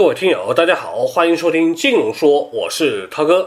各位听友，大家好，欢迎收听金融说，我是涛哥。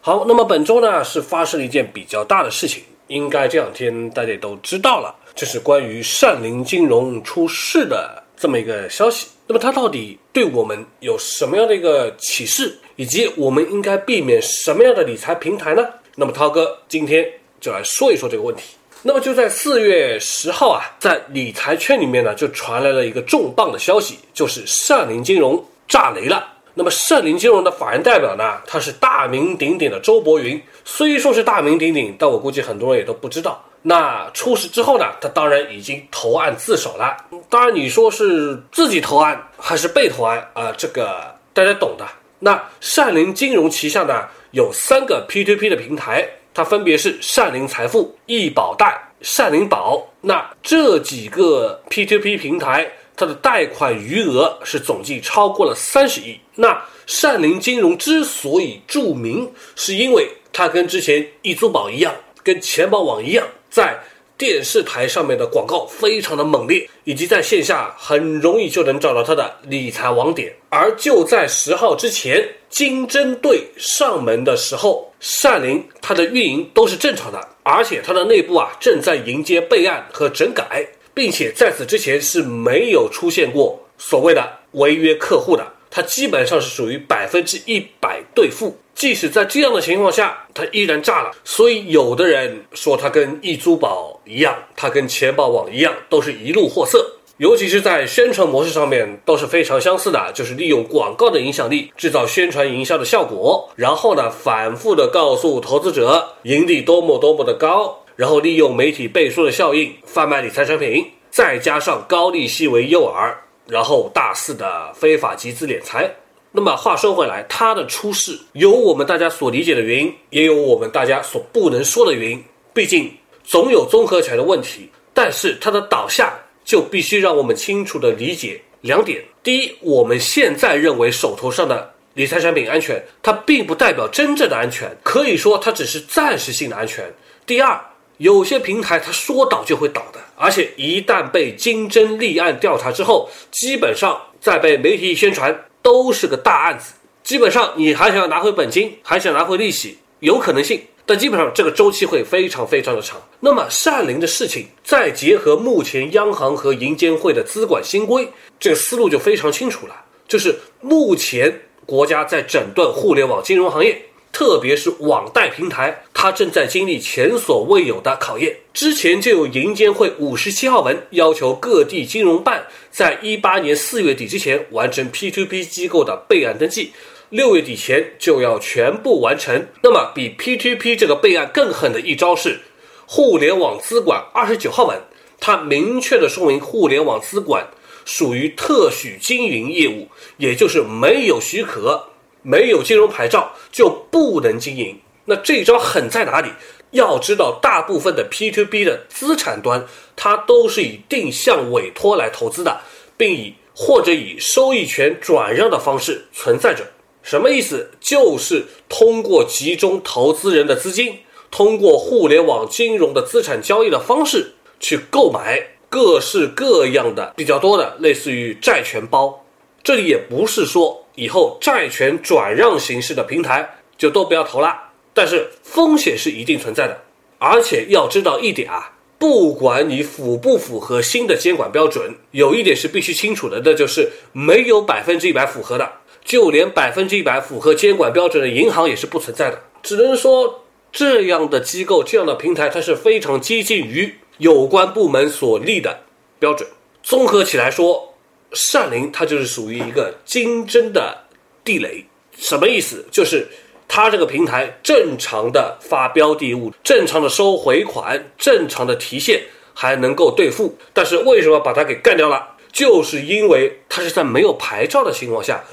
好，那么本周呢是发生了一件比较大的事情，应该这两天大家都知道了，就是关于善林金融出事的这么一个消息。那么它到底对我们有什么样的一个启示，以及我们应该避免什么样的理财平台呢？那么涛哥今天就来说一说这个问题。那么就在四月十号啊，在理财圈里面呢，就传来了一个重磅的消息，就是善林金融炸雷了。那么善林金融的法人代表呢，他是大名鼎鼎的周伯云。虽说是大名鼎鼎，但我估计很多人也都不知道。那出事之后呢，他当然已经投案自首了。当然你说是自己投案还是被投案啊？这个大家懂的。那善林金融旗下呢有三个 P2P 的平台。它分别是善林财富、易宝贷、善林宝。那这几个 P to P 平台，它的贷款余额是总计超过了三十亿。那善林金融之所以著名，是因为它跟之前易租宝一样，跟钱宝网一样，在电视台上面的广告非常的猛烈，以及在线下很容易就能找到它的理财网点。而就在十号之前，金针队上门的时候，善林它的运营都是正常的，而且它的内部啊正在迎接备案和整改，并且在此之前是没有出现过所谓的违约客户的，它基本上是属于百分之一百兑付。即使在这样的情况下，它依然炸了。所以有的人说它跟易租宝一样，它跟钱宝网一样，都是一路货色。尤其是在宣传模式上面都是非常相似的，就是利用广告的影响力制造宣传营销的效果，然后呢反复的告诉投资者盈利多么多么的高，然后利用媒体背书的效应贩卖理财产品，再加上高利息为诱饵，然后大肆的非法集资敛财。那么话说回来，它的出事有我们大家所理解的原因，也有我们大家所不能说的原因，毕竟总有综合起来的问题。但是它的倒下。就必须让我们清楚的理解两点：第一，我们现在认为手头上的理财产品安全，它并不代表真正的安全，可以说它只是暂时性的安全；第二，有些平台它说倒就会倒的，而且一旦被经侦立案调查之后，基本上再被媒体宣传都是个大案子，基本上你还想要拿回本金，还想拿回利息，有可能性。但基本上这个周期会非常非常的长。那么善林的事情，再结合目前央行和银监会的资管新规，这个思路就非常清楚了。就是目前国家在整顿互联网金融行业，特别是网贷平台，它正在经历前所未有的考验。之前就有银监会五十七号文要求各地金融办在一八年四月底之前完成 P2P 机构的备案登记。六月底前就要全部完成。那么，比 P2P 这个备案更狠的一招是互联网资管二十九号文，它明确的说明互联网资管属于特许经营业务，也就是没有许可、没有金融牌照就不能经营。那这招狠在哪里？要知道，大部分的 P2P 的资产端，它都是以定向委托来投资的，并以或者以收益权转让的方式存在着。什么意思？就是通过集中投资人的资金，通过互联网金融的资产交易的方式去购买各式各样的比较多的类似于债权包。这里也不是说以后债权转让形式的平台就都不要投了，但是风险是一定存在的。而且要知道一点啊，不管你符不符合新的监管标准，有一点是必须清楚的，那就是没有百分之一百符合的。就连百分之一百符合监管标准的银行也是不存在的，只能说这样的机构、这样的平台，它是非常接近于有关部门所立的标准。综合起来说，善林它就是属于一个金针的地雷。什么意思？就是它这个平台正常的发标的物、正常的收回款、正常的提现还能够兑付，但是为什么把它给干掉了？就是因为它是在没有牌照的情况下。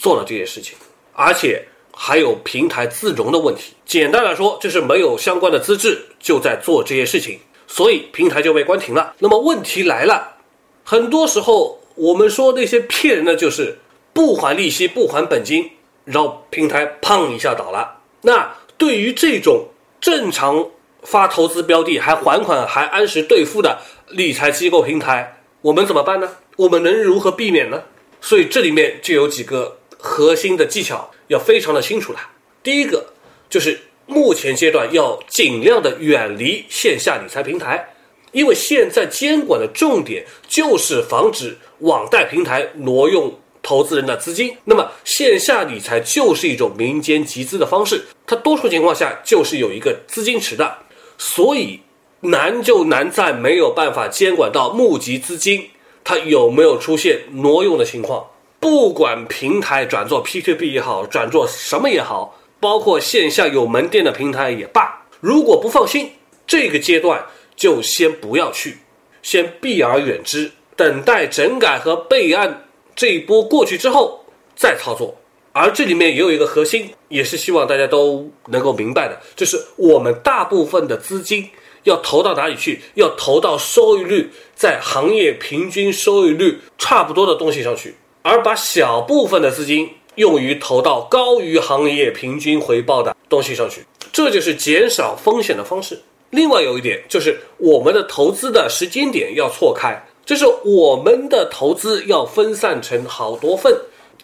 做了这些事情，而且还有平台自融的问题。简单来说，就是没有相关的资质就在做这些事情，所以平台就被关停了。那么问题来了，很多时候我们说那些骗人的，就是不还利息、不还本金，然后平台砰一下倒了。那对于这种正常发投资标的、还还款、还按时兑付的理财机构平台，我们怎么办呢？我们能如何避免呢？所以这里面就有几个核心的技巧要非常的清楚了。第一个就是目前阶段要尽量的远离线下理财平台，因为现在监管的重点就是防止网贷平台挪用。投资人的资金，那么线下理财就是一种民间集资的方式，它多数情况下就是有一个资金池的，所以难就难在没有办法监管到募集资金，它有没有出现挪用的情况？不管平台转做 P2P 也好，转做什么也好，包括线下有门店的平台也罢，如果不放心，这个阶段就先不要去，先避而远之，等待整改和备案。这一波过去之后再操作，而这里面也有一个核心，也是希望大家都能够明白的，就是我们大部分的资金要投到哪里去？要投到收益率在行业平均收益率差不多的东西上去，而把小部分的资金用于投到高于行业平均回报的东西上去，这就是减少风险的方式。另外有一点就是我们的投资的时间点要错开。就是我们的投资要分散成好多份，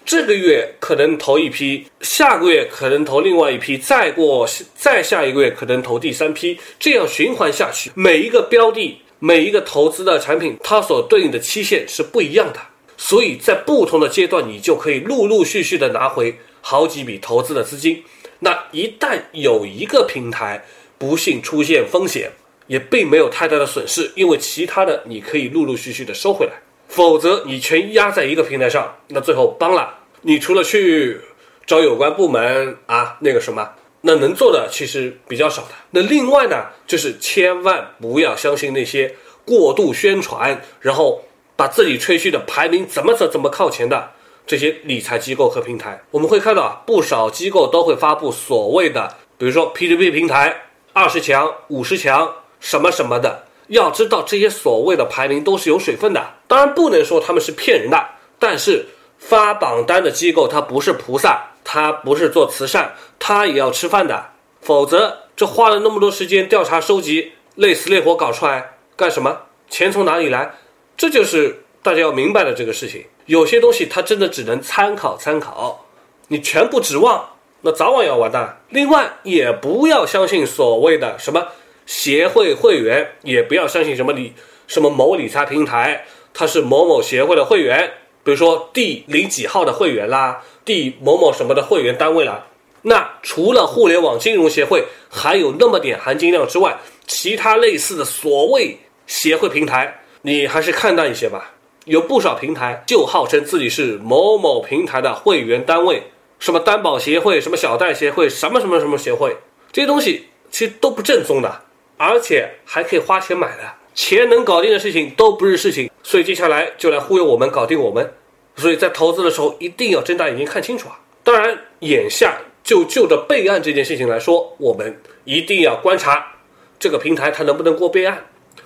这个月可能投一批，下个月可能投另外一批，再过再下一个月可能投第三批，这样循环下去。每一个标的，每一个投资的产品，它所对应的期限是不一样的，所以在不同的阶段，你就可以陆陆续续的拿回好几笔投资的资金。那一旦有一个平台不幸出现风险，也并没有太大的损失，因为其他的你可以陆陆续续的收回来，否则你全压在一个平台上，那最后帮了你，除了去找有关部门啊那个什么，那能做的其实比较少的。那另外呢，就是千万不要相信那些过度宣传，然后把自己吹嘘的排名怎么怎怎么靠前的这些理财机构和平台。我们会看到啊，不少机构都会发布所谓的，比如说 P2P 平台二十强、五十强。什么什么的，要知道这些所谓的排名都是有水分的，当然不能说他们是骗人的。但是发榜单的机构他不是菩萨，他不是做慈善，他也要吃饭的。否则这花了那么多时间调查收集，累死累活搞出来干什么？钱从哪里来？这就是大家要明白的这个事情。有些东西它真的只能参考参考，你全部指望，那早晚要完蛋。另外也不要相信所谓的什么。协会会员也不要相信什么理什么某理财平台，它是某某协会的会员，比如说第零几号的会员啦，第某某什么的会员单位啦。那除了互联网金融协会还有那么点含金量之外，其他类似的所谓协会平台，你还是看淡一些吧。有不少平台就号称自己是某某平台的会员单位，什么担保协会、什么小贷协会、什么什么什么协会，这些东西其实都不正宗的。而且还可以花钱买的，钱能搞定的事情都不是事情，所以接下来就来忽悠我们搞定我们。所以在投资的时候一定要睁大眼睛看清楚啊！当然，眼下就就着备案这件事情来说，我们一定要观察这个平台它能不能过备案。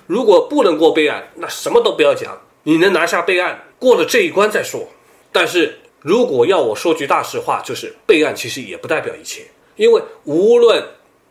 如果不能过备案，那什么都不要讲，你能拿下备案，过了这一关再说。但是如果要我说句大实话，就是备案其实也不代表一切，因为无论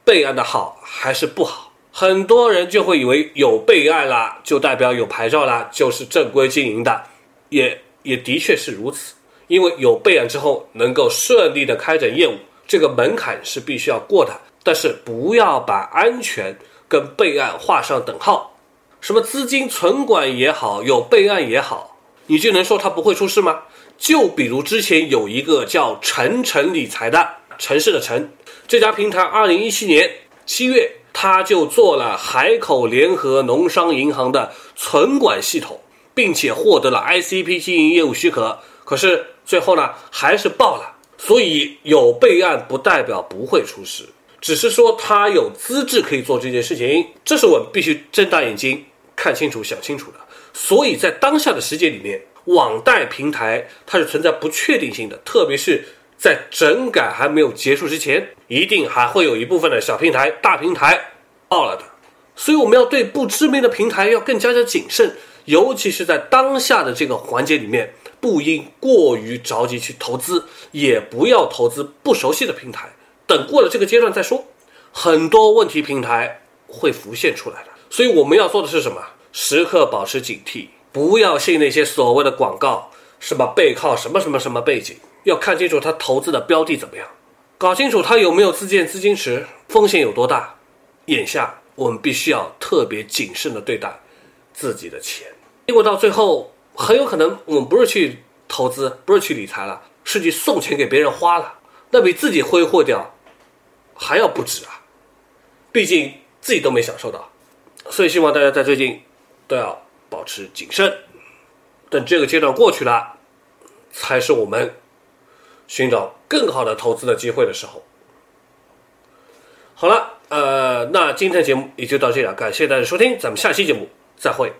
备案的好还是不好。很多人就会以为有备案啦，就代表有牌照啦，就是正规经营的，也也的确是如此。因为有备案之后，能够顺利的开展业务，这个门槛是必须要过的。但是不要把安全跟备案画上等号。什么资金存管也好，有备案也好，你就能说它不会出事吗？就比如之前有一个叫城城理财的城市的城这家平台，二零一七年七月。他就做了海口联合农商银行的存管系统，并且获得了 ICP 经营业务许可。可是最后呢，还是爆了。所以有备案不代表不会出事，只是说他有资质可以做这件事情。这是我们必须睁大眼睛看清楚、想清楚的。所以在当下的时间里面，网贷平台它是存在不确定性的，特别是。在整改还没有结束之前，一定还会有一部分的小平台、大平台爆了的，所以我们要对不知名的平台要更加的谨慎，尤其是在当下的这个环节里面，不应过于着急去投资，也不要投资不熟悉的平台，等过了这个阶段再说。很多问题平台会浮现出来的，所以我们要做的是什么？时刻保持警惕，不要信那些所谓的广告。什么背靠什么什么什么背景，要看清楚他投资的标的怎么样，搞清楚他有没有自建资金池，风险有多大。眼下我们必须要特别谨慎的对待自己的钱，结果到最后很有可能我们不是去投资，不是去理财了，是去送钱给别人花了，那比自己挥霍掉还要不值啊！毕竟自己都没享受到，所以希望大家在最近都要保持谨慎。等这个阶段过去了，才是我们寻找更好的投资的机会的时候。好了，呃，那今天节目也就到这里了，感谢大家收听，咱们下期节目再会。